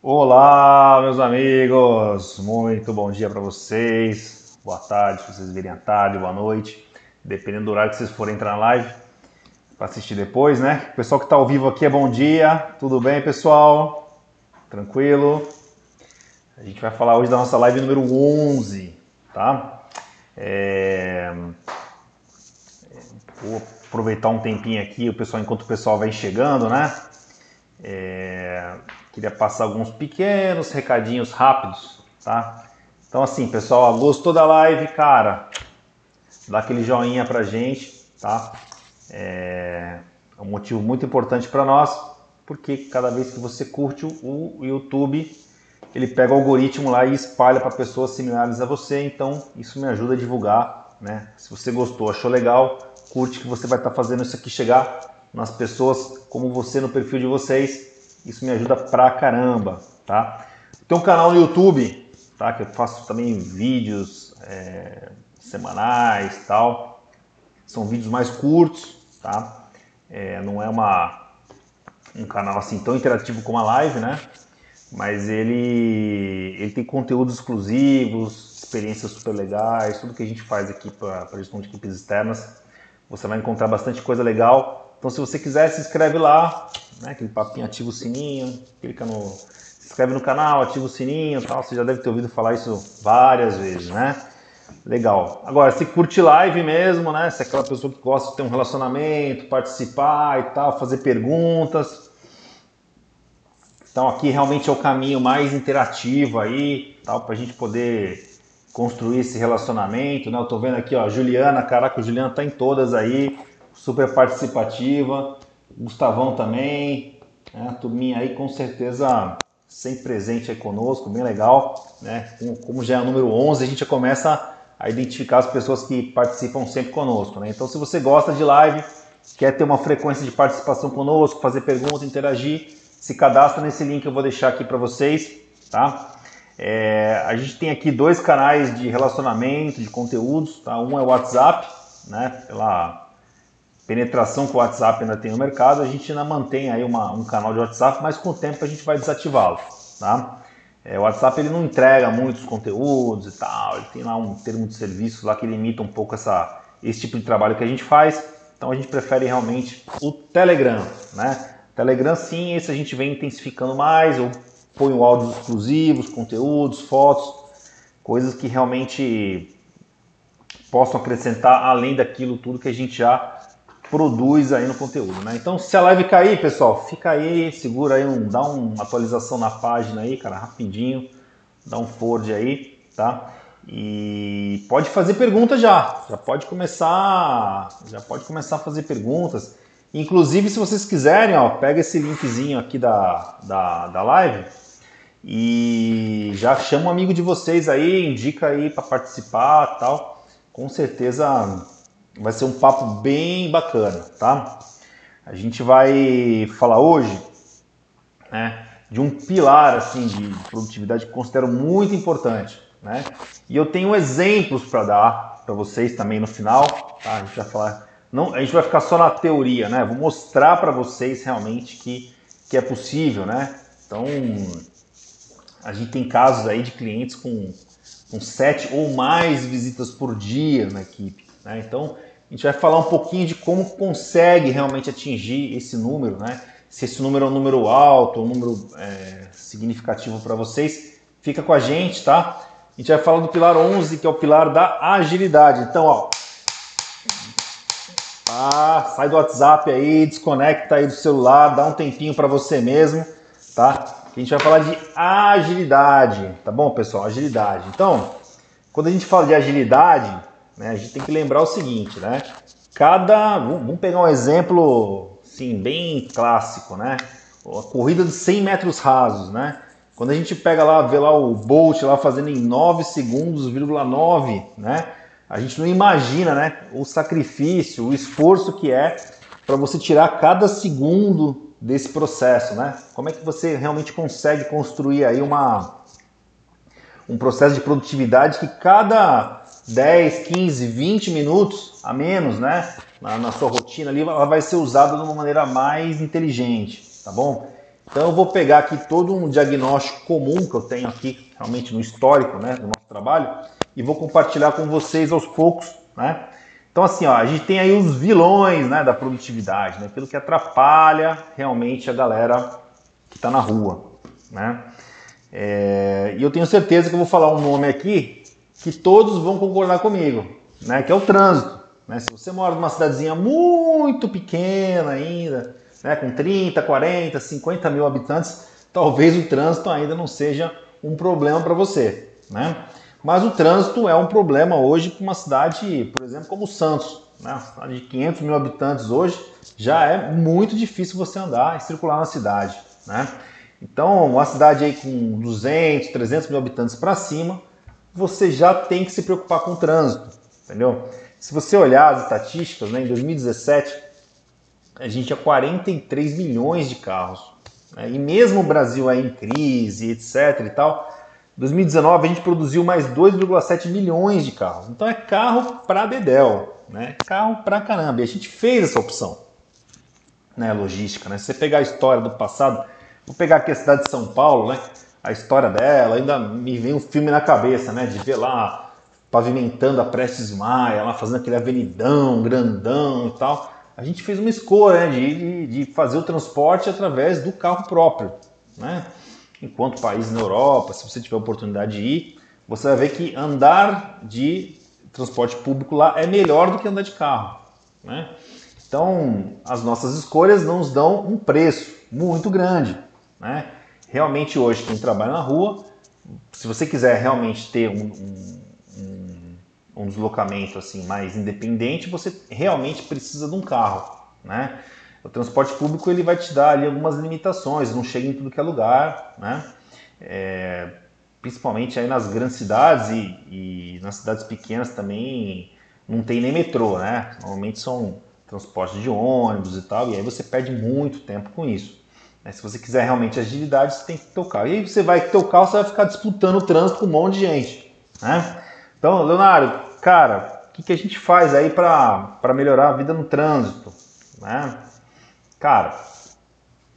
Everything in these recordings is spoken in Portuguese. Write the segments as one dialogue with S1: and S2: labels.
S1: Olá, meus amigos! Muito bom dia para vocês. Boa tarde, se vocês virem à tarde, boa noite. Dependendo do horário que vocês forem entrar na live para assistir depois, né? Pessoal que está ao vivo aqui é bom dia. Tudo bem, pessoal? Tranquilo? A gente vai falar hoje da nossa live número 11, tá? É... Vou aproveitar um tempinho aqui, o pessoal, enquanto o pessoal vai chegando, né? É... Queria passar alguns pequenos recadinhos rápidos, tá? Então assim, pessoal, gostou da live, cara? Dá aquele joinha pra gente, tá? É, é um motivo muito importante para nós, porque cada vez que você curte o YouTube, ele pega o algoritmo lá e espalha para pessoas similares a você, então isso me ajuda a divulgar, né? Se você gostou, achou legal, curte que você vai estar tá fazendo isso aqui chegar nas pessoas como você no perfil de vocês isso me ajuda pra caramba, tá? Tem um canal no YouTube, tá? Que eu faço também vídeos é, semanais tal. São vídeos mais curtos, tá? É, não é uma, um canal assim tão interativo como a live, né? Mas ele, ele tem conteúdos exclusivos, experiências super legais, tudo que a gente faz aqui para gestão de equipes externas. Você vai encontrar bastante coisa legal. Então, se você quiser, se inscreve lá, né? Aquele papinho, ativa o sininho, clica no. Se inscreve no canal, ativa o sininho tal. Você já deve ter ouvido falar isso várias vezes, né? Legal. Agora, se curte live mesmo, né? Se é aquela pessoa que gosta de ter um relacionamento, participar e tal, fazer perguntas. Então aqui realmente é o caminho mais interativo aí, tal, para a gente poder construir esse relacionamento, né? Eu tô vendo aqui, ó, Juliana, caraca, a Juliana tá em todas aí, super participativa. Gustavão também, né? a turminha aí com certeza sempre presente aí conosco, bem legal, né? Como já é o número 11, a gente já começa a identificar as pessoas que participam sempre conosco, né? Então, se você gosta de live, quer ter uma frequência de participação conosco, fazer perguntas, interagir, se cadastra nesse link que eu vou deixar aqui para vocês, tá? É, a gente tem aqui dois canais de relacionamento, de conteúdos, tá? Um é o WhatsApp, né? Pela penetração que o WhatsApp ainda tem no mercado, a gente ainda mantém aí uma, um canal de WhatsApp, mas com o tempo a gente vai desativá-lo, tá? É, o WhatsApp ele não entrega muitos conteúdos e tal, ele tem lá um termo de serviço lá que limita um pouco essa, esse tipo de trabalho que a gente faz, então a gente prefere realmente o Telegram, né? Telegram sim, esse a gente vem intensificando mais, eu ponho áudios exclusivos, conteúdos, fotos, coisas que realmente possam acrescentar além daquilo tudo que a gente já produz aí no conteúdo, né? Então, se a live cair, pessoal, fica aí, segura aí, um, dá uma atualização na página aí, cara, rapidinho, dá um forward aí, tá? E pode fazer perguntas já, já pode começar, já pode começar a fazer perguntas. Inclusive, se vocês quiserem, ó, pega esse linkzinho aqui da, da, da live e já chama um amigo de vocês aí, indica aí para participar, tal. Com certeza vai ser um papo bem bacana, tá? A gente vai falar hoje né, de um pilar assim de produtividade que considero muito importante, né? E eu tenho exemplos para dar para vocês também no final, tá? A gente vai falar, não, a gente vai ficar só na teoria, né? Vou mostrar para vocês realmente que que é possível, né? Então a gente tem casos aí de clientes com, com sete ou mais visitas por dia na equipe, né? Então a gente vai falar um pouquinho de como consegue realmente atingir esse número, né? Se esse número é um número alto, um número é, significativo para vocês, fica com a gente, tá? A gente vai falar do pilar 11, que é o pilar da agilidade. Então, ó, ah, sai do WhatsApp aí, desconecta aí do celular, dá um tempinho para você mesmo, tá? A gente vai falar de agilidade, tá bom, pessoal? Agilidade. Então, quando a gente fala de agilidade, né? A gente tem que lembrar o seguinte, né? Cada, vamos pegar um exemplo, sim, bem clássico, né? A corrida de 100 metros rasos, né? Quando a gente pega lá, vê lá o Bolt lá fazendo em 9 segundos, 9, né? A gente não imagina, né? O sacrifício, o esforço que é para você tirar cada segundo desse processo, né? Como é que você realmente consegue construir aí uma um processo de produtividade que cada 10, 15, 20 minutos a menos, né? Na, na, sua rotina ali, ela vai ser usada de uma maneira mais inteligente, tá bom? Então eu vou pegar aqui todo um diagnóstico comum que eu tenho aqui realmente no histórico né, do nosso trabalho e vou compartilhar com vocês aos poucos. Né? Então assim, ó, a gente tem aí os vilões né, da produtividade, né, aquilo que atrapalha realmente a galera que está na rua. Né? É, e eu tenho certeza que eu vou falar um nome aqui que todos vão concordar comigo, né, que é o trânsito. Né? Se você mora numa cidadezinha muito pequena ainda, né, com 30, 40, 50 mil habitantes, talvez o trânsito ainda não seja um problema para você. Né? Mas o trânsito é um problema hoje para uma cidade, por exemplo, como Santos. Né? De 500 mil habitantes hoje já é muito difícil você andar e circular na cidade. Né? Então, uma cidade aí com 200, 300 mil habitantes para cima, você já tem que se preocupar com o trânsito, entendeu? Se você olhar as estatísticas, né, em 2017 a gente tinha 43 milhões de carros. Né? E mesmo o Brasil aí em crise, etc e tal, 2019 a gente produziu mais 2,7 milhões de carros. Então é carro para Bedel, né? Carro para caramba. E a gente fez essa opção, né? Logística, né? Se você pegar a história do passado, vou pegar aqui a cidade de São Paulo, né? A história dela, ainda me vem um filme na cabeça, né? De ver lá pavimentando a Prestes Maia, lá fazendo aquele avenidão grandão e tal. A gente fez uma escolha né, de, de fazer o transporte através do carro próprio. Né? Enquanto país na Europa, se você tiver oportunidade de ir, você vai ver que andar de transporte público lá é melhor do que andar de carro. Né? Então, as nossas escolhas nos dão um preço muito grande. Né? Realmente, hoje, quem trabalha na rua, se você quiser realmente ter um, um um deslocamento assim mais independente, você realmente precisa de um carro, né? O transporte público ele vai te dar ali algumas limitações, não chega em tudo que é lugar, né? É, principalmente aí nas grandes cidades e, e, nas cidades pequenas também não tem nem metrô, né? Normalmente são transportes de ônibus e tal, e aí você perde muito tempo com isso. Né? Se você quiser realmente agilidade, você tem que carro. E aí você vai ter o você vai ficar disputando o trânsito com um monte de gente, né? Então, Leonardo, cara, o que, que a gente faz aí para melhorar a vida no trânsito? Né? Cara,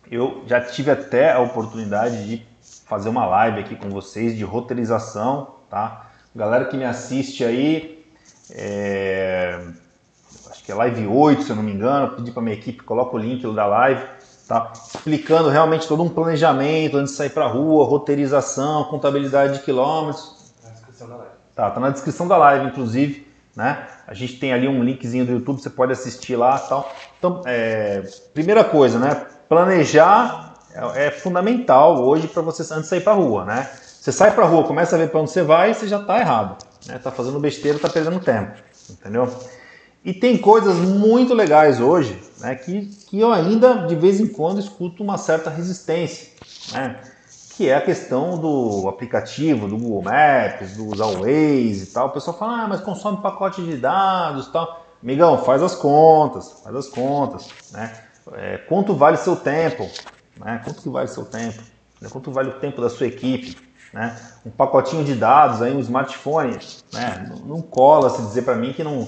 S1: eu já tive até a oportunidade de fazer uma live aqui com vocês de roteirização, tá? Galera que me assiste aí, é... acho que é live 8, se eu não me engano, pedi para minha equipe, coloca o link da live, tá? Explicando realmente todo um planejamento antes de sair para rua, roteirização, contabilidade de quilômetros. Na descrição da live. Tá, tá na descrição da live, inclusive, né? A gente tem ali um linkzinho do YouTube, você pode assistir lá tal. Então, é, primeira coisa, né? Planejar é, é fundamental hoje para você antes de sair para rua, né? Você sai para rua, começa a ver para onde você vai, você já está errado, né? Tá fazendo besteira, tá perdendo tempo, entendeu? E tem coisas muito legais hoje, né? Que, que eu ainda de vez em quando escuto uma certa resistência, né? que é a questão do aplicativo, do Google Maps, do usar o Waze e tal. O pessoal fala, ah, mas consome pacote de dados e tal. Amigão, faz as contas, faz as contas, né? É, quanto vale seu tempo? Né? Quanto que vale seu tempo? Né? Quanto vale o tempo da sua equipe? Né? Um pacotinho de dados aí, um smartphone, né? não, não cola se dizer para mim que não,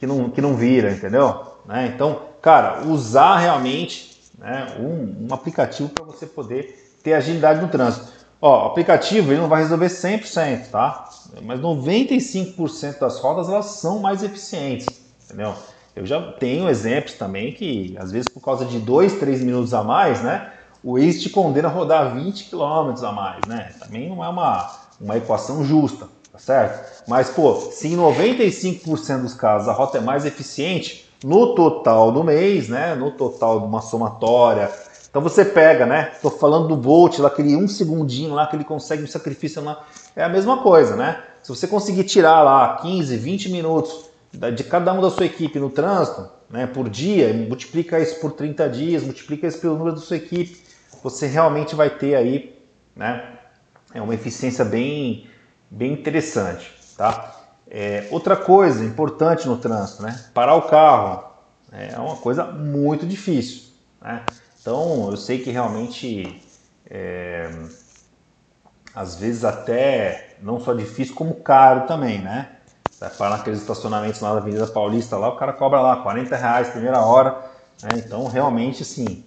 S1: que, não, que não vira, entendeu? Né? Então, cara, usar realmente né, um, um aplicativo para você poder ter agilidade no trânsito. Ó, o aplicativo ele não vai resolver 100%, tá? Mas 95% das rodas elas são mais eficientes, entendeu? Eu já tenho exemplos também que, às vezes, por causa de 2, 3 minutos a mais, né? O Waze te condena a rodar 20 km a mais, né? Também não é uma, uma equação justa, certo? Mas, pô, se em 95% dos casos a rota é mais eficiente, no total do mês, né? No total de uma somatória então você pega, né? Estou falando do Bolt, lá, aquele um segundinho lá que ele consegue um sacrifício lá. É a mesma coisa, né? Se você conseguir tirar lá 15, 20 minutos de cada um da sua equipe no trânsito, né, por dia, multiplica isso por 30 dias, multiplica isso pelo número da sua equipe, você realmente vai ter aí, né, é uma eficiência bem, bem interessante, tá? É, outra coisa importante no trânsito, né, parar o carro é uma coisa muito difícil, né? Então, eu sei que realmente, é, às vezes até não só difícil, como caro também, né? Vai parar naqueles estacionamentos lá da Avenida Paulista, lá o cara cobra lá 40 reais primeira hora, né? Então, realmente, assim,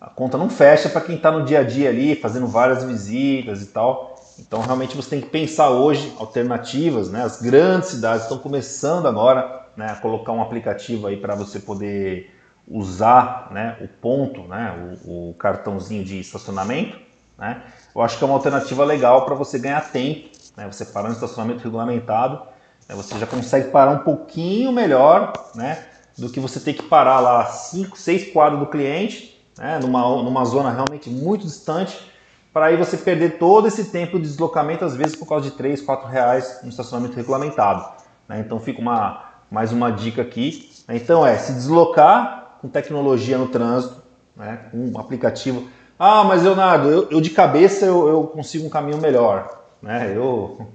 S1: a conta não fecha para quem está no dia a dia ali, fazendo várias visitas e tal. Então, realmente, você tem que pensar hoje alternativas, né? As grandes cidades estão começando agora né, a colocar um aplicativo aí para você poder usar né, o ponto, né, o, o cartãozinho de estacionamento. Né? Eu acho que é uma alternativa legal para você ganhar tempo. Né? Você parar no estacionamento regulamentado, né, você já consegue parar um pouquinho melhor né, do que você ter que parar lá 5, 6 quadros do cliente, né, numa, numa zona realmente muito distante, para aí você perder todo esse tempo de deslocamento, às vezes por causa de 3, 4 reais no estacionamento regulamentado. Né? Então fica uma, mais uma dica aqui. Né? Então é se deslocar com tecnologia no trânsito, né? um aplicativo. Ah, mas Leonardo, eu, eu de cabeça eu, eu, consigo um caminho melhor. Né? Eu,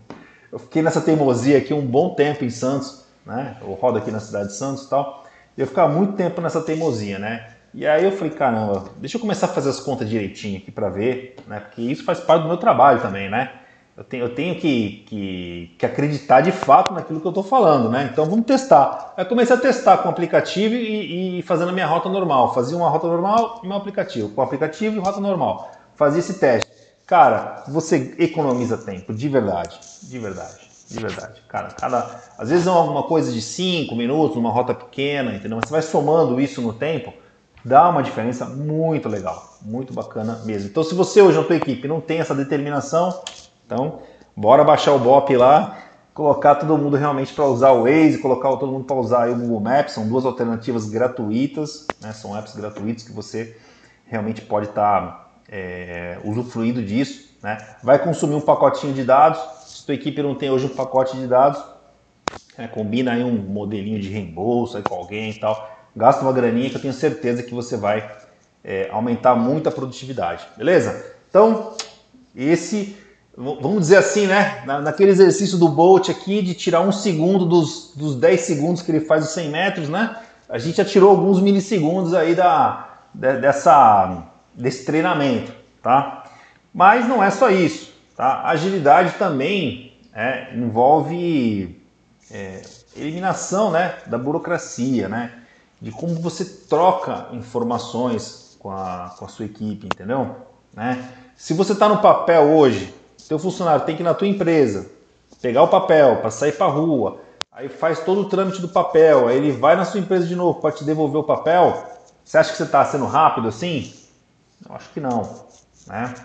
S1: eu fiquei nessa teimosia aqui um bom tempo em Santos, né? eu rodo aqui na cidade de Santos e tal. Eu ficava muito tempo nessa teimosia, né? E aí eu falei, caramba, deixa eu começar a fazer as contas direitinho aqui para ver, né? Porque isso faz parte do meu trabalho também, né? Eu tenho, eu tenho que, que, que, acreditar de fato naquilo que eu estou falando, né? Então vamos testar. Aí comecei a testar com o aplicativo e, e fazendo a minha rota normal. Fazia uma rota normal e meu aplicativo. Com o aplicativo e rota normal. Fazia esse teste. Cara, você economiza tempo, de verdade. De verdade. De verdade. Cara, cada, às vezes é alguma coisa de 5 minutos, uma rota pequena, entendeu? Mas você vai somando isso no tempo dá uma diferença muito legal, muito bacana mesmo. Então, se você hoje na tua equipe não tem essa determinação, então bora baixar o BOP lá, colocar todo mundo realmente para usar o Waze, colocar todo mundo para usar o Google Maps, são duas alternativas gratuitas, né? são apps gratuitos que você realmente pode estar tá, é, usufruindo disso. Né? Vai consumir um pacotinho de dados, se tua equipe não tem hoje um pacote de dados, é, combina aí um modelinho de reembolso aí com alguém e tal, gasta uma graninha que eu tenho certeza que você vai é, aumentar muito a produtividade, beleza? Então, esse, vamos dizer assim, né? naquele exercício do Bolt aqui de tirar um segundo dos, dos 10 segundos que ele faz os 100 metros, né? A gente já tirou alguns milissegundos aí da, dessa, desse treinamento, tá? Mas não é só isso, tá? Agilidade também é, envolve é, eliminação, né, da burocracia, né? De como você troca informações com a, com a sua equipe, entendeu? Né? Se você está no papel hoje, seu funcionário tem que ir na tua empresa, pegar o papel para sair para rua, aí faz todo o trâmite do papel, aí ele vai na sua empresa de novo para te devolver o papel, você acha que você está sendo rápido assim? Eu acho que não, né?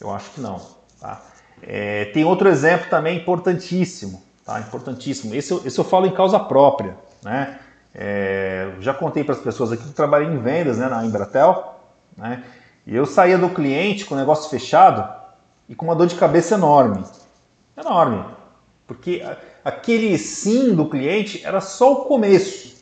S1: Eu acho que não, tá? É, tem outro exemplo também importantíssimo, tá? Importantíssimo. Esse esse eu falo em causa própria, né? É, já contei para as pessoas aqui que trabalhei em vendas né, na Embratel, né, e eu saía do cliente com o negócio fechado e com uma dor de cabeça enorme. Enorme. Porque aquele sim do cliente era só o começo.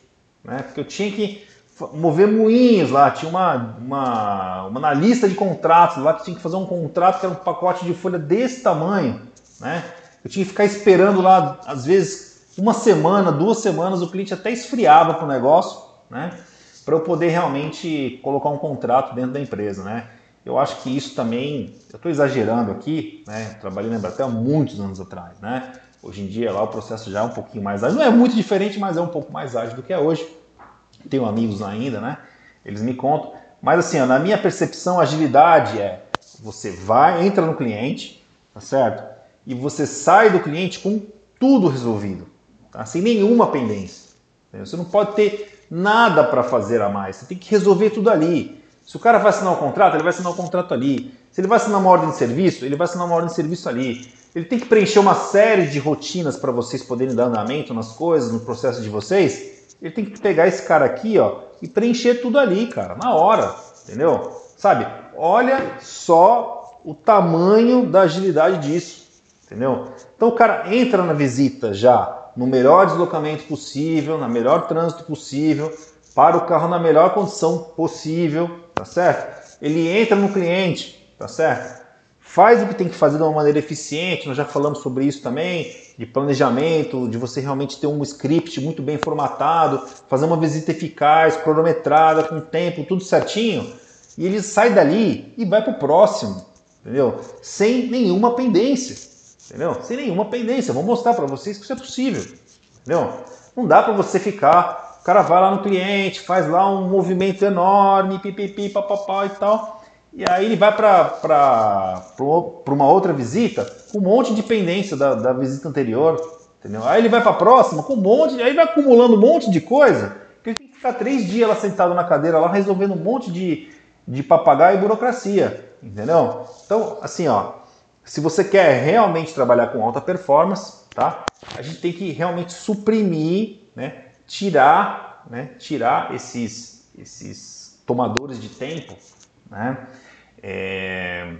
S1: Né, porque eu tinha que mover moinhos lá, tinha uma, uma, uma analista de contratos lá que tinha que fazer um contrato que era um pacote de folha desse tamanho. Né? Eu tinha que ficar esperando lá, às vezes, uma semana, duas semanas, o cliente até esfriava para o negócio, né? Para eu poder realmente colocar um contrato dentro da empresa, né? Eu acho que isso também, eu estou exagerando aqui, né? Trabalhei na Embratel muitos anos atrás, né? Hoje em dia lá o processo já é um pouquinho mais ágil, não é muito diferente, mas é um pouco mais ágil do que é hoje. Tenho amigos ainda, né? Eles me contam. Mas assim, ó, na minha percepção, agilidade é você vai, entra no cliente, tá certo? E você sai do cliente com tudo resolvido tá? sem nenhuma pendência. Você não pode ter nada para fazer a mais, você tem que resolver tudo ali. Se o cara vai assinar um contrato, ele vai assinar um contrato ali. Se ele vai assinar uma ordem de serviço, ele vai assinar uma ordem de serviço ali. Ele tem que preencher uma série de rotinas para vocês poderem dar andamento nas coisas, no processo de vocês. Ele tem que pegar esse cara aqui, ó, e preencher tudo ali, cara, na hora, entendeu? Sabe? Olha só o tamanho da agilidade disso, entendeu? Então o cara entra na visita já no melhor deslocamento possível, na melhor trânsito possível, para o carro na melhor condição possível, tá certo? Ele entra no cliente, tá certo? Faz o que tem que fazer de uma maneira eficiente, nós já falamos sobre isso também, de planejamento, de você realmente ter um script muito bem formatado, fazer uma visita eficaz, cronometrada, com tempo, tudo certinho, e ele sai dali e vai para o próximo, entendeu? Sem nenhuma pendência. Entendeu? Sem nenhuma pendência. Vou mostrar para vocês que isso é possível. Entendeu? Não dá para você ficar O cara vai lá no cliente, faz lá um movimento enorme, pipipi, papapá e tal. E aí ele vai para uma outra visita com um monte de pendência da, da visita anterior, entendeu? Aí ele vai para a próxima com um monte, aí vai acumulando um monte de coisa, que ele tem que ficar três dias lá sentado na cadeira lá resolvendo um monte de, de papagaio e burocracia, entendeu? Então, assim, ó, se você quer realmente trabalhar com alta performance, tá? A gente tem que realmente suprimir, né? Tirar, né? Tirar esses, esses tomadores de tempo, né? É,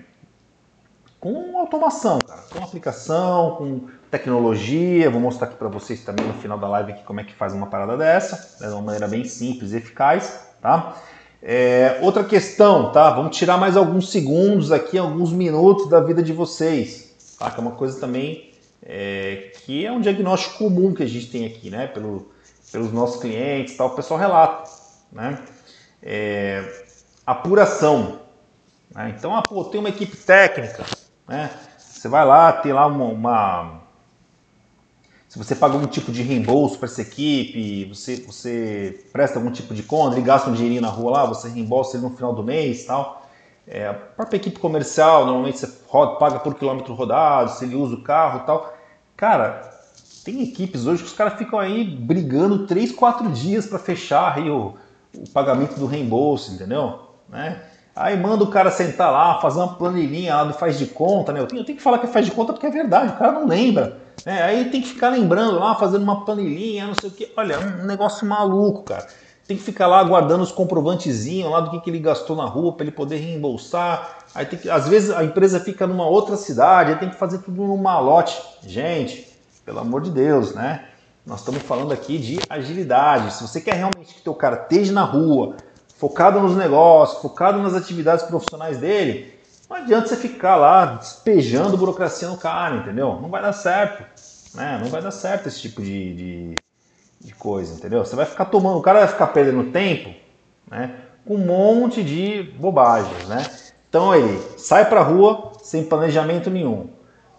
S1: com automação, cara, com aplicação, com tecnologia. Vou mostrar aqui para vocês também no final da live aqui como é que faz uma parada dessa, né, de uma maneira bem simples e eficaz, tá? É, outra questão, tá? Vamos tirar mais alguns segundos aqui, alguns minutos da vida de vocês, tá? Que é uma coisa também é, que é um diagnóstico comum que a gente tem aqui, né? Pelo, pelos nossos clientes, tal. O pessoal relata, né? É, apuração. Né? Então, ah, pô, tem uma equipe técnica, né? Você vai lá, tem lá uma, uma se você paga algum tipo de reembolso para essa equipe, você, você presta algum tipo de conta, ele gasta um dinheirinho na rua lá, você reembolsa ele no final do mês tal. É, a própria equipe comercial, normalmente você roda, paga por quilômetro rodado, se ele usa o carro tal. Cara, tem equipes hoje que os caras ficam aí brigando 3, 4 dias para fechar aí o, o pagamento do reembolso, entendeu? Né? Aí manda o cara sentar lá, fazer uma planilhinha lá do faz de conta, né? Eu tenho, eu tenho que falar que é faz de conta porque é verdade, o cara não lembra. Né? Aí tem que ficar lembrando lá, fazendo uma planilhinha, não sei o que. Olha, um negócio maluco, cara. Tem que ficar lá guardando os comprovantezinhos lá do que, que ele gastou na rua para ele poder reembolsar. Aí tem que, às vezes a empresa fica numa outra cidade, aí tem que fazer tudo num malote. Gente, pelo amor de Deus, né? Nós estamos falando aqui de agilidade. Se você quer realmente que teu cara esteja na rua, focado nos negócios, focado nas atividades profissionais dele, não adianta você ficar lá despejando burocracia no cara, entendeu? Não vai dar certo, né? Não vai dar certo esse tipo de, de, de coisa, entendeu? Você vai ficar tomando, o cara vai ficar perdendo tempo, né? Com um monte de bobagens, né? Então ele sai para rua sem planejamento nenhum.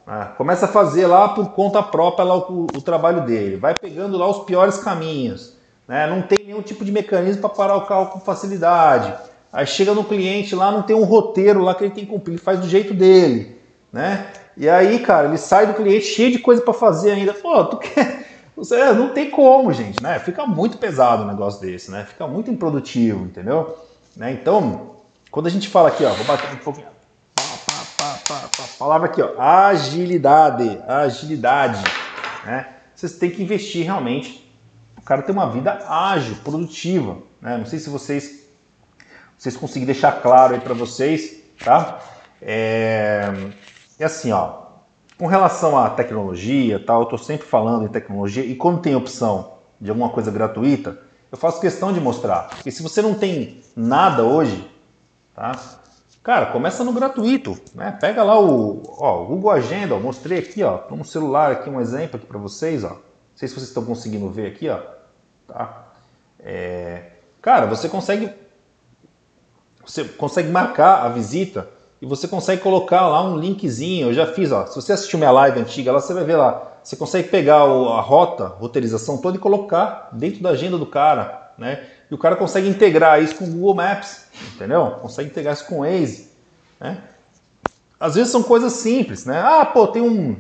S1: Né? Começa a fazer lá por conta própria lá o, o trabalho dele. Vai pegando lá os piores caminhos né? não tem nenhum tipo de mecanismo para parar o carro com facilidade. Aí chega no cliente lá, não tem um roteiro lá que ele tem que cumprir, ele faz do jeito dele, né? E aí, cara, ele sai do cliente cheio de coisa para fazer ainda. Pô, tu quer. Você, é, não tem como, gente, né? Fica muito pesado um negócio desse, né? Fica muito improdutivo, entendeu? Né? Então, quando a gente fala aqui, ó, vou bater um pouquinho. Palavra aqui, ó, agilidade, agilidade, né? Vocês têm que investir realmente o cara tem uma vida ágil, produtiva. Né? Não sei se vocês, vocês conseguem deixar claro aí para vocês, tá? É, é assim, ó. Com relação à tecnologia, tal, eu estou sempre falando em tecnologia e quando tem opção de alguma coisa gratuita, eu faço questão de mostrar. Porque se você não tem nada hoje, tá? Cara, começa no gratuito, né? Pega lá o, ó, o Google Agenda, ó, mostrei aqui, ó, no celular aqui um exemplo aqui para vocês, ó. Não sei se vocês estão conseguindo ver aqui, ó. Tá? É, cara, você consegue você consegue marcar a visita e você consegue colocar lá um linkzinho. Eu já fiz, ó. Se você assistiu minha live antiga, lá você vai ver lá. Você consegue pegar a rota, roteirização toda e colocar dentro da agenda do cara, né? E o cara consegue integrar isso com o Google Maps, entendeu? Consegue integrar isso com o Waze, né? Às vezes são coisas simples, né? Ah, pô, tem um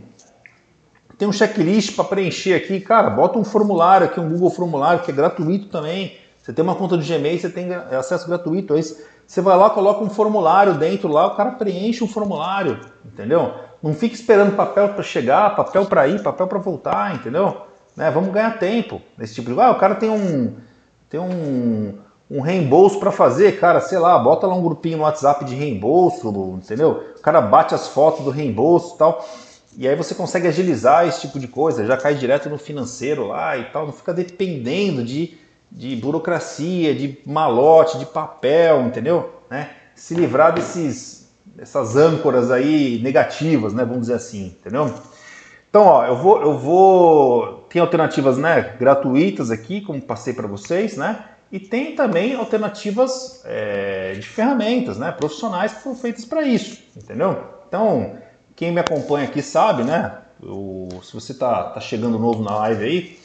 S1: tem um checklist para preencher aqui, cara, bota um formulário aqui, um Google Formulário, que é gratuito também. Você tem uma conta do Gmail, você tem acesso gratuito a isso. Você vai lá, coloca um formulário dentro lá, o cara preenche um formulário, entendeu? Não fica esperando papel para chegar, papel para ir, papel para voltar, entendeu? Né? Vamos ganhar tempo nesse tipo de. Ah, o cara tem um tem um, um reembolso para fazer, cara, sei lá, bota lá um grupinho no WhatsApp de reembolso, entendeu? O cara bate as fotos do reembolso, e tal. E aí você consegue agilizar esse tipo de coisa, já cai direto no financeiro lá e tal, não fica dependendo de, de burocracia, de malote, de papel, entendeu? Né? Se livrar desses, dessas âncoras aí negativas, né? Vamos dizer assim, entendeu? Então, ó, eu vou, eu vou, tem alternativas, né, gratuitas aqui, como passei para vocês, né? E tem também alternativas é, de ferramentas, né, profissionais que foram feitas para isso, entendeu? Então, quem me acompanha aqui sabe, né? Eu, se você está tá chegando novo na live aí,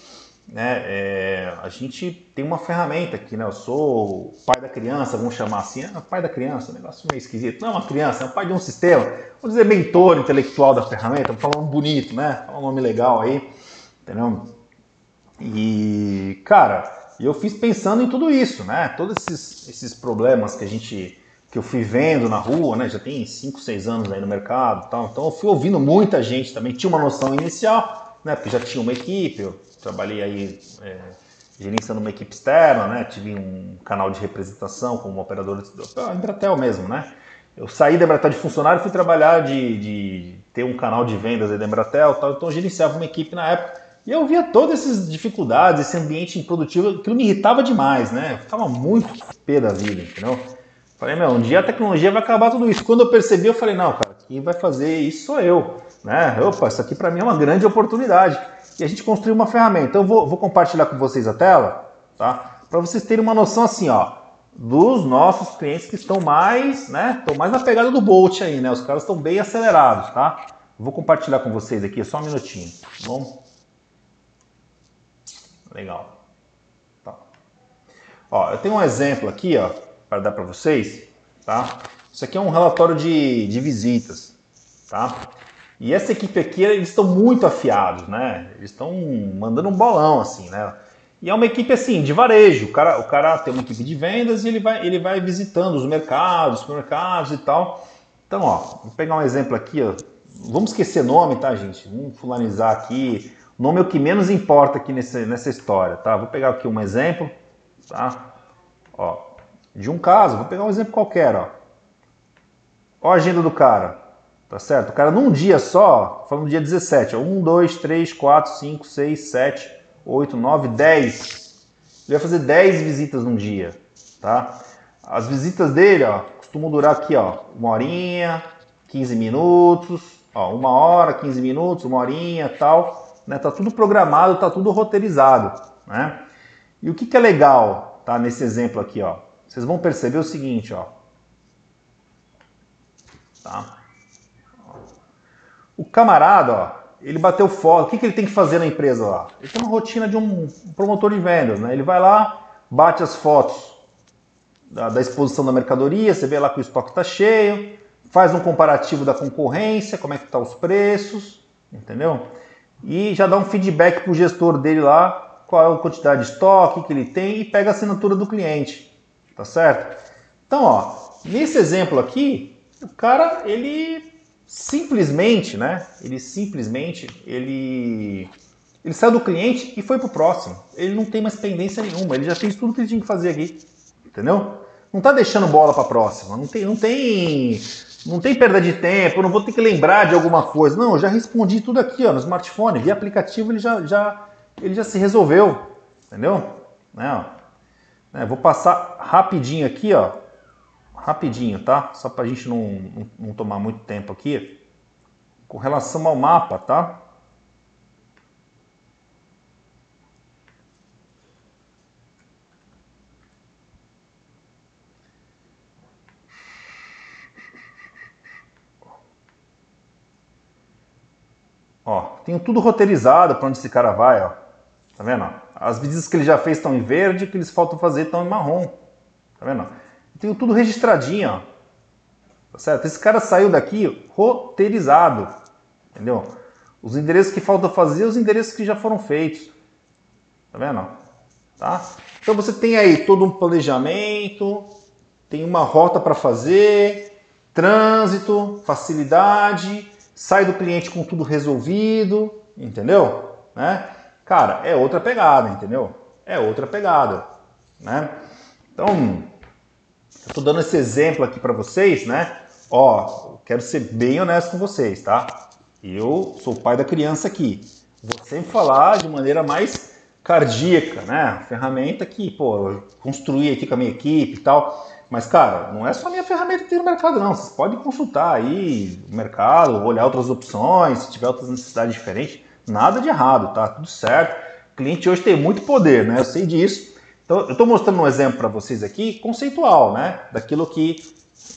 S1: né, é, a gente tem uma ferramenta aqui, né? Eu sou pai da criança, vamos chamar assim, é, pai da criança, um negócio meio esquisito. Não é uma criança, é o pai de um sistema. Vamos dizer mentor intelectual da ferramenta, vamos falar um bonito, né? Falar um nome legal aí, entendeu? E, cara, eu fiz pensando em tudo isso, né? Todos esses, esses problemas que a gente que eu fui vendo na rua, né? Já tem 5, 6 anos aí no mercado, tal. Então eu fui ouvindo muita gente também, tinha uma noção inicial, né? Porque já tinha uma equipe, eu trabalhei aí é, gerenciando uma equipe externa, né? Tive um canal de representação como operador da Embratel mesmo, né? Eu saí da Embratel de funcionário e fui trabalhar de, de, ter um canal de vendas aí da Embratel, tal. Então eu gerenciava uma equipe na época e eu via todas essas dificuldades, esse ambiente improdutivo, aquilo me irritava demais, né? Eu ficava muito pé da vida, entendeu? Falei, meu, um dia a tecnologia vai acabar tudo isso. Quando eu percebi, eu falei, não, cara, quem vai fazer isso sou eu, né? Opa, isso aqui para mim é uma grande oportunidade e a gente construiu uma ferramenta. Então eu vou, vou compartilhar com vocês a tela, tá? Para vocês terem uma noção assim, ó, dos nossos clientes que estão mais, né? Estão mais na pegada do Bolt aí, né? Os caras estão bem acelerados, tá? Vou compartilhar com vocês aqui, só um minutinho, tá bom? Legal. Tá. Ó, eu tenho um exemplo aqui, ó, para dar para vocês, tá? Isso aqui é um relatório de, de visitas, tá? E essa equipe aqui, eles estão muito afiados, né? Eles estão mandando um bolão, assim, né? E é uma equipe, assim, de varejo. O cara, o cara tem uma equipe de vendas e ele vai, ele vai visitando os mercados, supermercados e tal. Então, ó, vou pegar um exemplo aqui, ó. Vamos esquecer nome, tá, gente? Vamos fulanizar aqui. O nome é o que menos importa aqui nessa, nessa história, tá? Vou pegar aqui um exemplo, tá? Ó, de um caso, vou pegar um exemplo qualquer, ó. Ó a agenda do cara. Tá certo? O cara num dia só, falando no dia 17, ó, 1, 2, 3, 4, 5, 6, 7, 8, 9, 10. Ele vai fazer 10 visitas num dia, tá? As visitas dele, ó, costumam durar aqui, ó, uma horinha, 15 minutos, ó, uma hora, 15 minutos, uma horinha, tal, né? Tá tudo programado, tá tudo roteirizado, né? E o que que é legal, tá, nesse exemplo aqui, ó? Vocês vão perceber o seguinte, ó. Tá? O camarada, ó, ele bateu foto. O que, que ele tem que fazer na empresa lá? Ele tem uma rotina de um promotor de vendas, né? Ele vai lá, bate as fotos da, da exposição da mercadoria, você vê lá que o estoque está cheio, faz um comparativo da concorrência, como é que estão tá os preços, entendeu? E já dá um feedback para o gestor dele lá, qual é a quantidade de estoque que ele tem e pega a assinatura do cliente, tá certo? Então, ó, nesse exemplo aqui, o cara ele simplesmente, né? Ele simplesmente ele ele saiu do cliente e foi pro próximo. Ele não tem mais pendência nenhuma. Ele já fez tudo que ele tinha que fazer aqui, entendeu? Não tá deixando bola para próxima. Não tem, não tem, não tem perda de tempo. Não vou ter que lembrar de alguma coisa. Não, eu já respondi tudo aqui, ó, no smartphone. Via aplicativo ele já, já, ele já se resolveu, entendeu? Né, ó. É, vou passar rapidinho aqui, ó rapidinho, tá? Só para a gente não, não, não, tomar muito tempo aqui. Com relação ao mapa, tá? Ó, tenho tudo roteirizado para onde esse cara vai, ó. Tá vendo? As visitas que ele já fez estão em verde, que eles faltam fazer estão em marrom. Tá vendo? Tenho tudo registradinho, ó. Tá certo? Esse cara saiu daqui roteirizado, entendeu? Os endereços que falta fazer, os endereços que já foram feitos. Tá vendo? Tá? Então você tem aí todo um planejamento, tem uma rota para fazer, trânsito, facilidade, sai do cliente com tudo resolvido, entendeu? Né? Cara, é outra pegada, entendeu? É outra pegada, né? Então, tô dando esse exemplo aqui para vocês, né? Ó, quero ser bem honesto com vocês, tá? Eu sou o pai da criança aqui. Vou sempre falar de maneira mais cardíaca, né? Ferramenta que, pô, eu construí aqui com a minha equipe e tal. Mas, cara, não é só a minha ferramenta que tem no mercado, não. Vocês podem consultar aí o mercado, olhar outras opções, se tiver outras necessidades diferentes. Nada de errado, tá? Tudo certo. O cliente hoje tem muito poder, né? Eu sei disso. Então, eu estou mostrando um exemplo para vocês aqui conceitual, né? Daquilo que,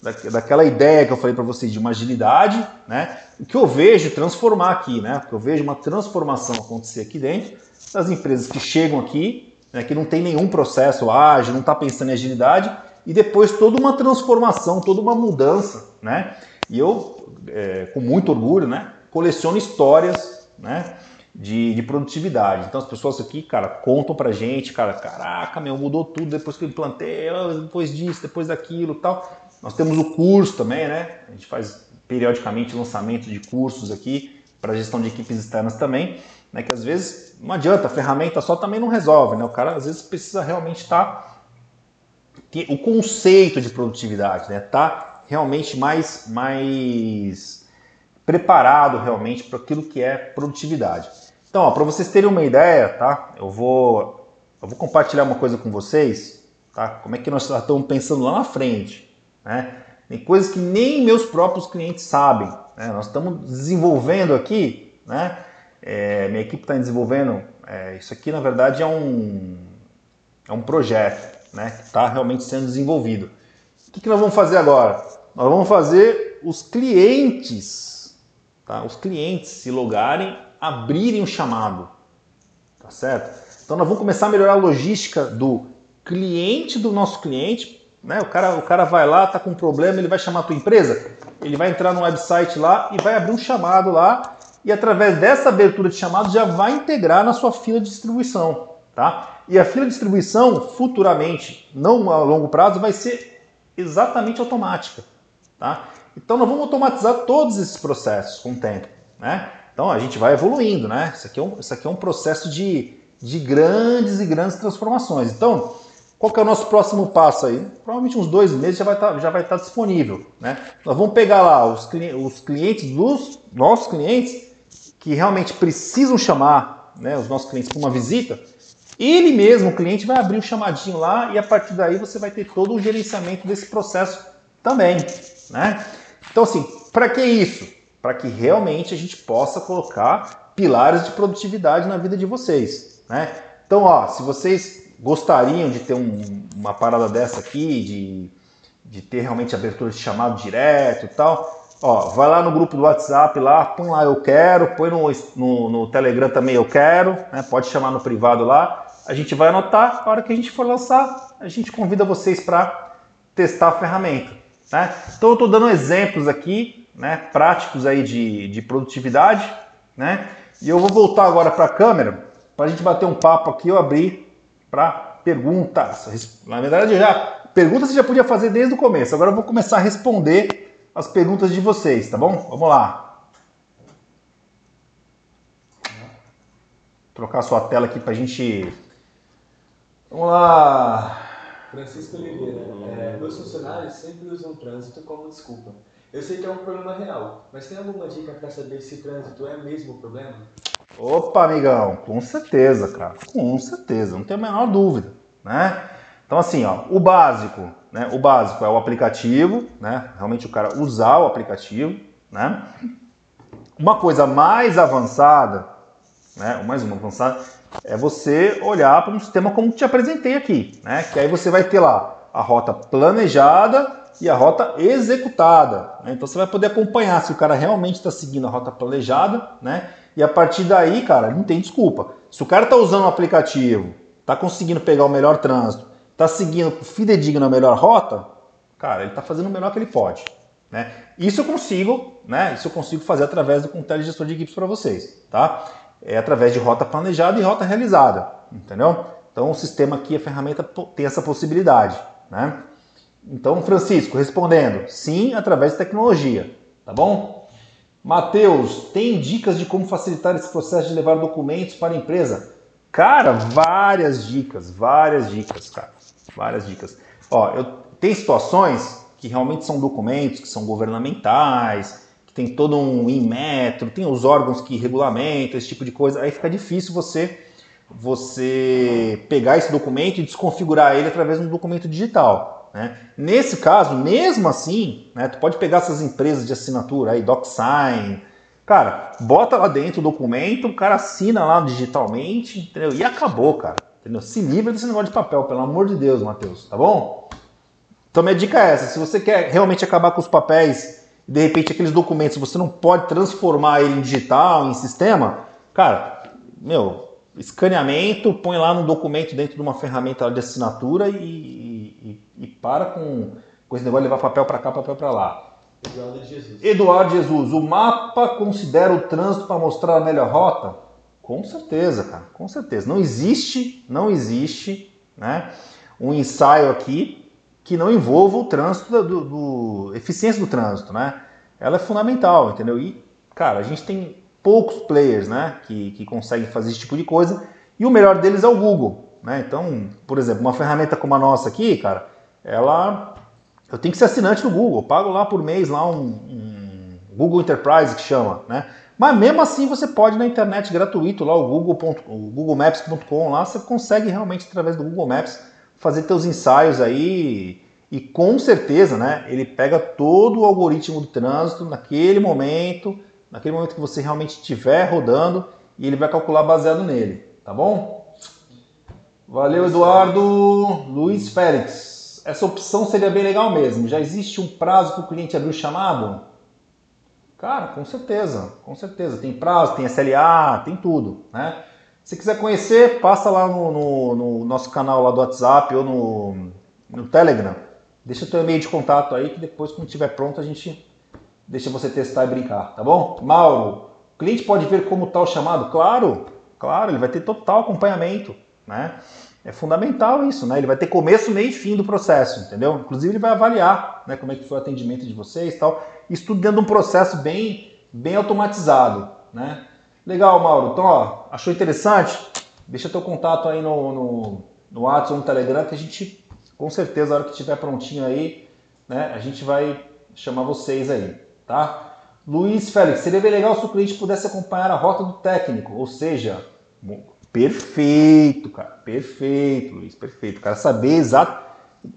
S1: da, daquela ideia que eu falei para vocês de uma agilidade, né? O que eu vejo transformar aqui, né? Porque eu vejo uma transformação acontecer aqui dentro das empresas que chegam aqui, né, que não tem nenhum processo ágil, não está pensando em agilidade, e depois toda uma transformação, toda uma mudança, né? E eu, é, com muito orgulho, né, coleciono histórias, né, de, de, produtividade. Então as pessoas aqui, cara, contam pra gente, cara, caraca, meu, mudou tudo depois que eu implantei, depois disso, depois daquilo tal. Nós temos o curso também, né? A gente faz periodicamente lançamento de cursos aqui para gestão de equipes externas também, né? Que às vezes não adianta, a ferramenta só também não resolve, né? O cara às vezes precisa realmente estar tá, o conceito de produtividade, né? Tá realmente mais mais preparado realmente para aquilo que é produtividade. Então, para vocês terem uma ideia, tá? Eu vou eu vou compartilhar uma coisa com vocês, tá? Como é que nós estamos pensando lá na frente, né? Tem coisas que nem meus próprios clientes sabem. Né? Nós estamos desenvolvendo aqui, né? É, minha equipe está desenvolvendo. É, isso aqui, na verdade, é um, é um projeto né? que está realmente sendo desenvolvido. O que, que nós vamos fazer agora? Nós vamos fazer os clientes, tá? os clientes se logarem, abrirem o chamado. Tá certo? Então nós vamos começar a melhorar a logística do cliente do nosso cliente né? O, cara, o cara vai lá, tá com um problema, ele vai chamar a tua empresa, ele vai entrar no website lá e vai abrir um chamado lá e através dessa abertura de chamado já vai integrar na sua fila de distribuição, tá? E a fila de distribuição futuramente, não a longo prazo, vai ser exatamente automática, tá? Então nós vamos automatizar todos esses processos com o tempo, né? Então a gente vai evoluindo, né? Isso aqui é um, isso aqui é um processo de, de grandes e grandes transformações. Então, qual que é o nosso próximo passo aí? Provavelmente uns dois meses já vai estar, tá, já vai tá disponível. Né? Nós vamos pegar lá os, os clientes dos nossos clientes que realmente precisam chamar né, os nossos clientes para uma visita. Ele mesmo, o cliente, vai abrir o um chamadinho lá e a partir daí você vai ter todo o gerenciamento desse processo também. Né? Então, assim, para que isso? Para que realmente a gente possa colocar pilares de produtividade na vida de vocês. Né? Então, ó, se vocês gostariam de ter um, uma parada dessa aqui, de, de ter realmente abertura de chamado direto e tal, ó, vai lá no grupo do WhatsApp lá, põe lá eu quero, põe no, no, no Telegram também eu quero, né, pode chamar no privado lá, a gente vai anotar, a hora que a gente for lançar, a gente convida vocês para testar a ferramenta. Né? Então eu estou dando exemplos aqui, né, práticos aí de, de produtividade, né? E eu vou voltar agora para a câmera para a gente bater um papo aqui. Eu abri para perguntas. Na verdade, já perguntas você já podia fazer desde o começo. Agora eu vou começar a responder as perguntas de vocês, tá bom? Vamos lá. Vou trocar a sua tela aqui para a gente. Vamos lá.
S2: Francisco Oliveira, é, meus funcionários sempre usam trânsito como desculpa. Eu sei que é um problema real, mas tem alguma dica para saber se trânsito é mesmo o problema?
S1: Opa, amigão, com certeza, cara, com certeza, não tem a menor dúvida, né? Então assim, ó, o básico, né? O básico é o aplicativo, né? Realmente o cara usar o aplicativo, né? Uma coisa mais avançada, né? Mais uma avançada é você olhar para um sistema como te apresentei aqui, né? Que aí você vai ter lá a rota planejada e a rota executada. Né? Então você vai poder acompanhar se o cara realmente está seguindo a rota planejada, né? E a partir daí, cara, não tem desculpa. Se o cara está usando o aplicativo, está conseguindo pegar o melhor trânsito, está seguindo fidedigno a melhor rota, cara, ele está fazendo o melhor que ele pode. Né? Isso eu consigo, né? Isso eu consigo fazer através do Contele Gestor de Equipes para vocês, tá? É através de rota planejada e rota realizada, entendeu? Então o sistema aqui, a ferramenta tem essa possibilidade, né? Então, Francisco, respondendo, sim, através de tecnologia, tá bom? Mateus, tem dicas de como facilitar esse processo de levar documentos para a empresa? Cara, várias dicas, várias dicas, cara, várias dicas. Ó, eu tem situações que realmente são documentos que são governamentais, que tem todo um metro, tem os órgãos que regulamentam esse tipo de coisa. Aí fica difícil você você pegar esse documento e desconfigurar ele através de um documento digital. Né? Nesse caso, mesmo assim, né, tu pode pegar essas empresas de assinatura aí, DocSign, cara, bota lá dentro o documento, o cara assina lá digitalmente, entendeu? E acabou, cara. Entendeu? Se livra desse negócio de papel, pelo amor de Deus, Matheus, tá bom? Então minha dica é essa, se você quer realmente acabar com os papéis, de repente aqueles documentos você não pode transformar ele em digital, em sistema, cara, meu, escaneamento, põe lá no documento dentro de uma ferramenta de assinatura e, e, para com, com esse negócio de levar papel para cá, papel para lá.
S2: Eduardo Jesus.
S1: Eduardo Jesus, o mapa considera o trânsito para mostrar a melhor rota? Com certeza, cara, com certeza. Não existe, não existe, né, um ensaio aqui que não envolva o trânsito do, do eficiência do trânsito, né? Ela é fundamental, entendeu? E, cara, a gente tem poucos players, né, que, que conseguem fazer esse tipo de coisa e o melhor deles é o Google, né? Então, por exemplo, uma ferramenta como a nossa aqui, cara, ela eu tenho que ser assinante do Google, eu pago lá por mês lá um, um Google Enterprise que chama, né? Mas mesmo assim você pode na internet gratuito lá o Google. o googlemaps.com lá você consegue realmente através do Google Maps fazer teus ensaios aí e com certeza, né, ele pega todo o algoritmo do trânsito naquele momento, naquele momento que você realmente estiver rodando e ele vai calcular baseado nele, tá bom? Valeu, Eduardo. Luiz Félix essa opção seria bem legal mesmo. Já existe um prazo para o cliente abrir o chamado? Cara, com certeza, com certeza. Tem prazo, tem SLA, tem tudo, né? Se quiser conhecer, passa lá no, no, no nosso canal lá do WhatsApp ou no, no Telegram. Deixa teu e-mail de contato aí que depois, quando estiver pronto, a gente deixa você testar e brincar, tá bom? Mauro, o cliente pode ver como está o chamado? Claro, claro, ele vai ter total acompanhamento, né? É fundamental isso, né? Ele vai ter começo, meio e fim do processo, entendeu? Inclusive ele vai avaliar, né, como é que foi o atendimento de vocês, tal. Isso tudo dentro de um processo bem, bem automatizado, né? Legal, Mauro. Então, ó, achou interessante? Deixa teu contato aí no, no, no WhatsApp ou no Telegram que a gente, com certeza, na hora que estiver prontinho aí, né, a gente vai chamar vocês aí, tá? Luiz Félix, seria bem legal se o cliente pudesse acompanhar a rota do técnico, ou seja, Perfeito, cara. Perfeito, Luiz. Perfeito. Cara saber exato.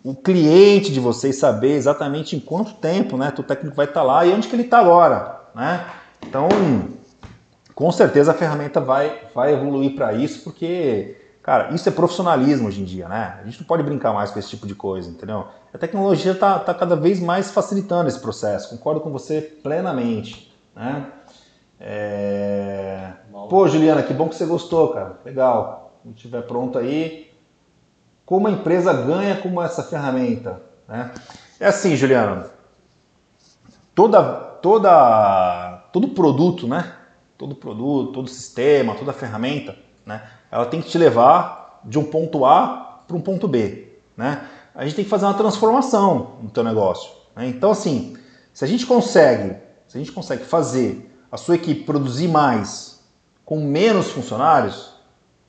S1: O cliente de vocês saber exatamente em quanto tempo, né? O técnico vai estar lá e onde que ele está agora, né? Então, com certeza a ferramenta vai, vai evoluir para isso, porque, cara, isso é profissionalismo hoje em dia, né? A gente não pode brincar mais com esse tipo de coisa, entendeu? A tecnologia está tá cada vez mais facilitando esse processo. Concordo com você plenamente, né? É... Pô, Juliana, que bom que você gostou, cara. Legal. Quando estiver pronto aí, como a empresa ganha com essa ferramenta? Né? É assim, Juliana. Toda, toda, todo produto, né? Todo produto, todo sistema, toda ferramenta, né? Ela tem que te levar de um ponto A para um ponto B, né? A gente tem que fazer uma transformação no teu negócio. Né? Então, assim, se a gente consegue, se a gente consegue fazer a sua equipe produzir mais com menos funcionários,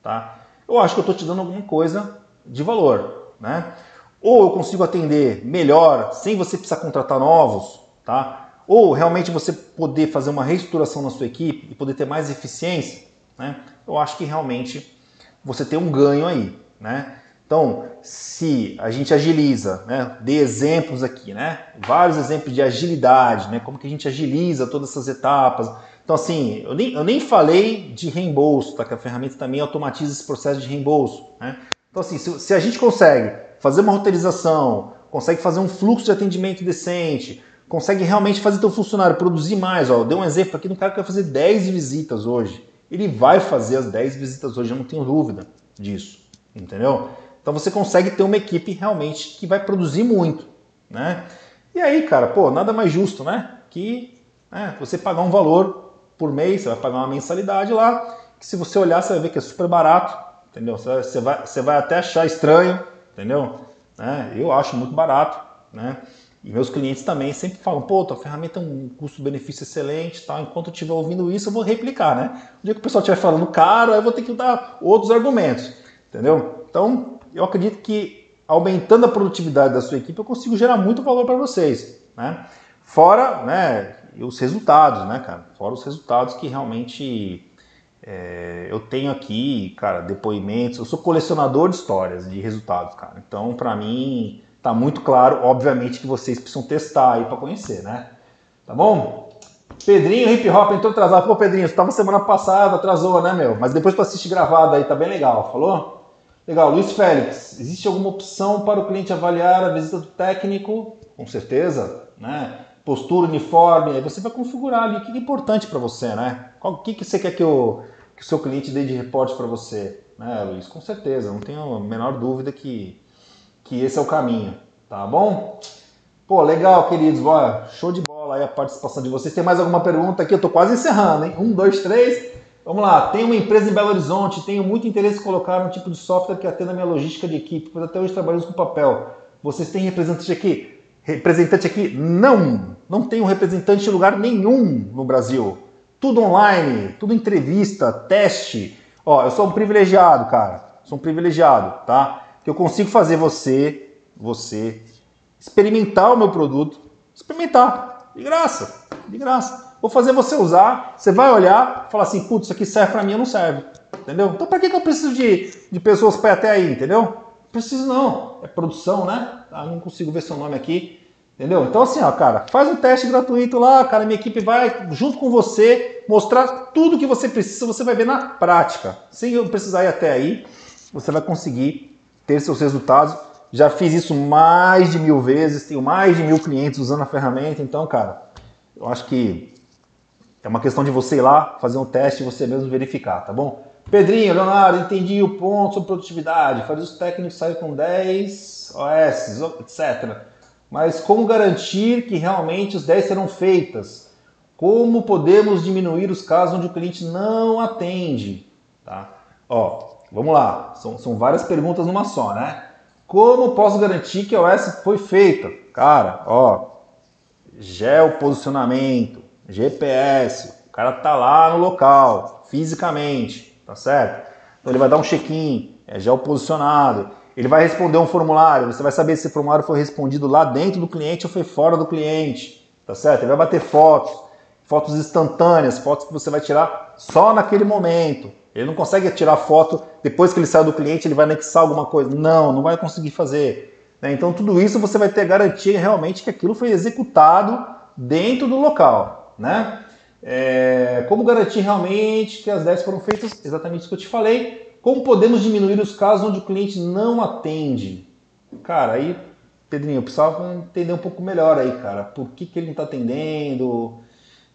S1: tá? Eu acho que eu estou te dando alguma coisa de valor, né? Ou eu consigo atender melhor sem você precisar contratar novos, tá? Ou realmente você poder fazer uma reestruturação na sua equipe e poder ter mais eficiência, né? Eu acho que realmente você tem um ganho aí, né? Então, se a gente agiliza, né, dê exemplos aqui, né, vários exemplos de agilidade, né, como que a gente agiliza todas essas etapas. Então, assim, eu nem, eu nem falei de reembolso, tá, que a ferramenta também automatiza esse processo de reembolso. Né? Então, assim, se, se a gente consegue fazer uma roteirização, consegue fazer um fluxo de atendimento decente, consegue realmente fazer teu funcionário produzir mais, ó, eu dei um exemplo aqui de um cara que vai fazer 10 visitas hoje. Ele vai fazer as 10 visitas hoje, eu não tenho dúvida disso, entendeu? Então você consegue ter uma equipe realmente que vai produzir muito, né? E aí, cara, pô, nada mais justo, né? Que né, você pagar um valor por mês, você vai pagar uma mensalidade lá, que se você olhar, você vai ver que é super barato, entendeu? Você vai, você vai até achar estranho, entendeu? Né? Eu acho muito barato, né? E meus clientes também sempre falam, pô, tua ferramenta é um custo-benefício excelente, tal. enquanto eu estiver ouvindo isso, eu vou replicar, né? O dia que o pessoal estiver falando caro, eu vou ter que dar outros argumentos, entendeu? Então, eu acredito que aumentando a produtividade da sua equipe, eu consigo gerar muito valor para vocês, né? Fora, né, os resultados, né, cara? Fora os resultados que realmente é, eu tenho aqui, cara, depoimentos. Eu sou colecionador de histórias, de resultados, cara. Então, para mim, tá muito claro, obviamente, que vocês precisam testar aí para conhecer, né? Tá bom? Pedrinho Hip Hop entrou atrasado. Pô, Pedrinho, você tava semana passada, atrasou, né, meu? Mas depois tu assiste gravado aí, tá bem legal. Falou? Legal, Luiz Félix, existe alguma opção para o cliente avaliar a visita do técnico? Com certeza, né? Postura uniforme, aí você vai configurar ali o que é importante para você, né? O que, você quer que eu, que o seu cliente dê de reporte para você, né, Luiz? Com certeza, não tenho a menor dúvida que, que esse é o caminho, tá bom? Pô, legal, queridos, show de bola aí a participação de vocês. Tem mais alguma pergunta aqui? Eu tô quase encerrando, hein? Um, dois, três. Vamos lá, tenho uma empresa em Belo Horizonte, tenho muito interesse em colocar um tipo de software que atenda a minha logística de equipe, pois até hoje trabalhamos com papel. Vocês têm representante aqui? Representante aqui? Não! Não tenho representante em lugar nenhum no Brasil. Tudo online, tudo entrevista, teste. Ó, eu sou um privilegiado, cara. Sou um privilegiado, tá? Que eu consigo fazer você, você, experimentar o meu produto. Experimentar. De graça. De graça. Vou fazer você usar, você vai olhar, falar assim, putz, isso aqui serve para mim ou não serve. Entendeu? Então para que, que eu preciso de, de pessoas para até aí, entendeu? Preciso não. É produção, né? Ah, não consigo ver seu nome aqui. Entendeu? Então assim, ó, cara, faz um teste gratuito lá, cara, minha equipe vai junto com você mostrar tudo que você precisa, você vai ver na prática. Sem eu precisar ir até aí, você vai conseguir ter seus resultados. Já fiz isso mais de mil vezes, tenho mais de mil clientes usando a ferramenta, então, cara, eu acho que é uma questão de você ir lá, fazer um teste e você mesmo verificar, tá bom? Pedrinho, Leonardo, entendi o ponto sobre produtividade. Fazer os técnicos saírem com 10 OS, etc. Mas como garantir que realmente os 10 serão feitas? Como podemos diminuir os casos onde o cliente não atende? Tá? Ó, vamos lá. São, são várias perguntas numa só, né? Como posso garantir que a OS foi feita? Cara, ó, geoposicionamento, GPS, o cara tá lá no local, fisicamente, tá certo? Então ele vai dar um check-in, é geoposicionado, ele vai responder um formulário, você vai saber se o formulário foi respondido lá dentro do cliente ou foi fora do cliente, tá certo? Ele vai bater fotos, fotos instantâneas, fotos que você vai tirar só naquele momento. Ele não consegue tirar foto depois que ele sai do cliente, ele vai anexar alguma coisa. Não, não vai conseguir fazer. Né? Então tudo isso você vai ter garantia realmente que aquilo foi executado dentro do local, né? É, como garantir realmente que as 10 foram feitas? Exatamente isso que eu te falei. Como podemos diminuir os casos onde o cliente não atende? Cara, aí, Pedrinho, eu precisava entender um pouco melhor aí, cara. Por que, que ele não está atendendo?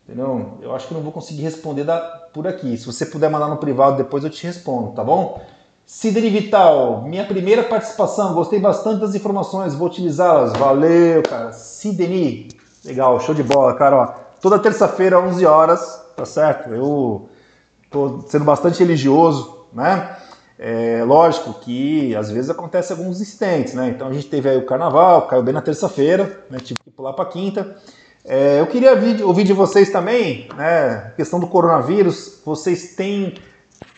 S1: Entendeu? Eu acho que não vou conseguir responder da, por aqui. Se você puder mandar no privado depois eu te respondo, tá bom? Sidney Vital, minha primeira participação, gostei bastante das informações, vou utilizá-las. Valeu, cara. Sidney, Legal, show de bola, cara. Ó, toda terça-feira, 11 horas, tá certo? Eu tô sendo bastante religioso, né? É, lógico que às vezes acontece alguns incidentes, né? Então a gente teve aí o carnaval, caiu bem na terça-feira, né? Tive que pular para quinta. É, eu queria ouvir de vocês também, né? Questão do coronavírus, vocês têm,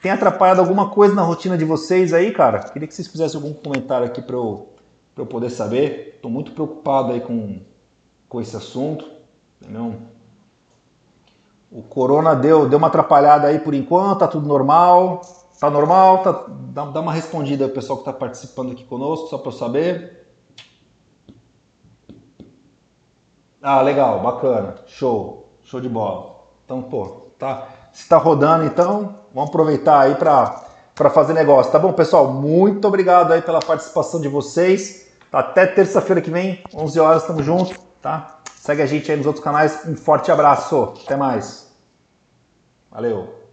S1: têm atrapalhado alguma coisa na rotina de vocês aí, cara? Queria que vocês fizessem algum comentário aqui para eu, eu poder saber. Estou muito preocupado aí com com esse assunto. Entendeu? O corona deu, deu uma atrapalhada aí por enquanto, tá tudo normal. Tá normal? Tá, dá, dá uma respondida ao pessoal que está participando aqui conosco, só para eu saber. Ah, legal, bacana, show, show de bola. Então, pô, tá, se está rodando, então vamos aproveitar aí para fazer negócio, tá bom, pessoal? Muito obrigado aí pela participação de vocês. Até terça-feira que vem, 11 horas, estamos juntos tá? Segue a gente aí nos outros canais. Um forte abraço. Até mais. Valeu.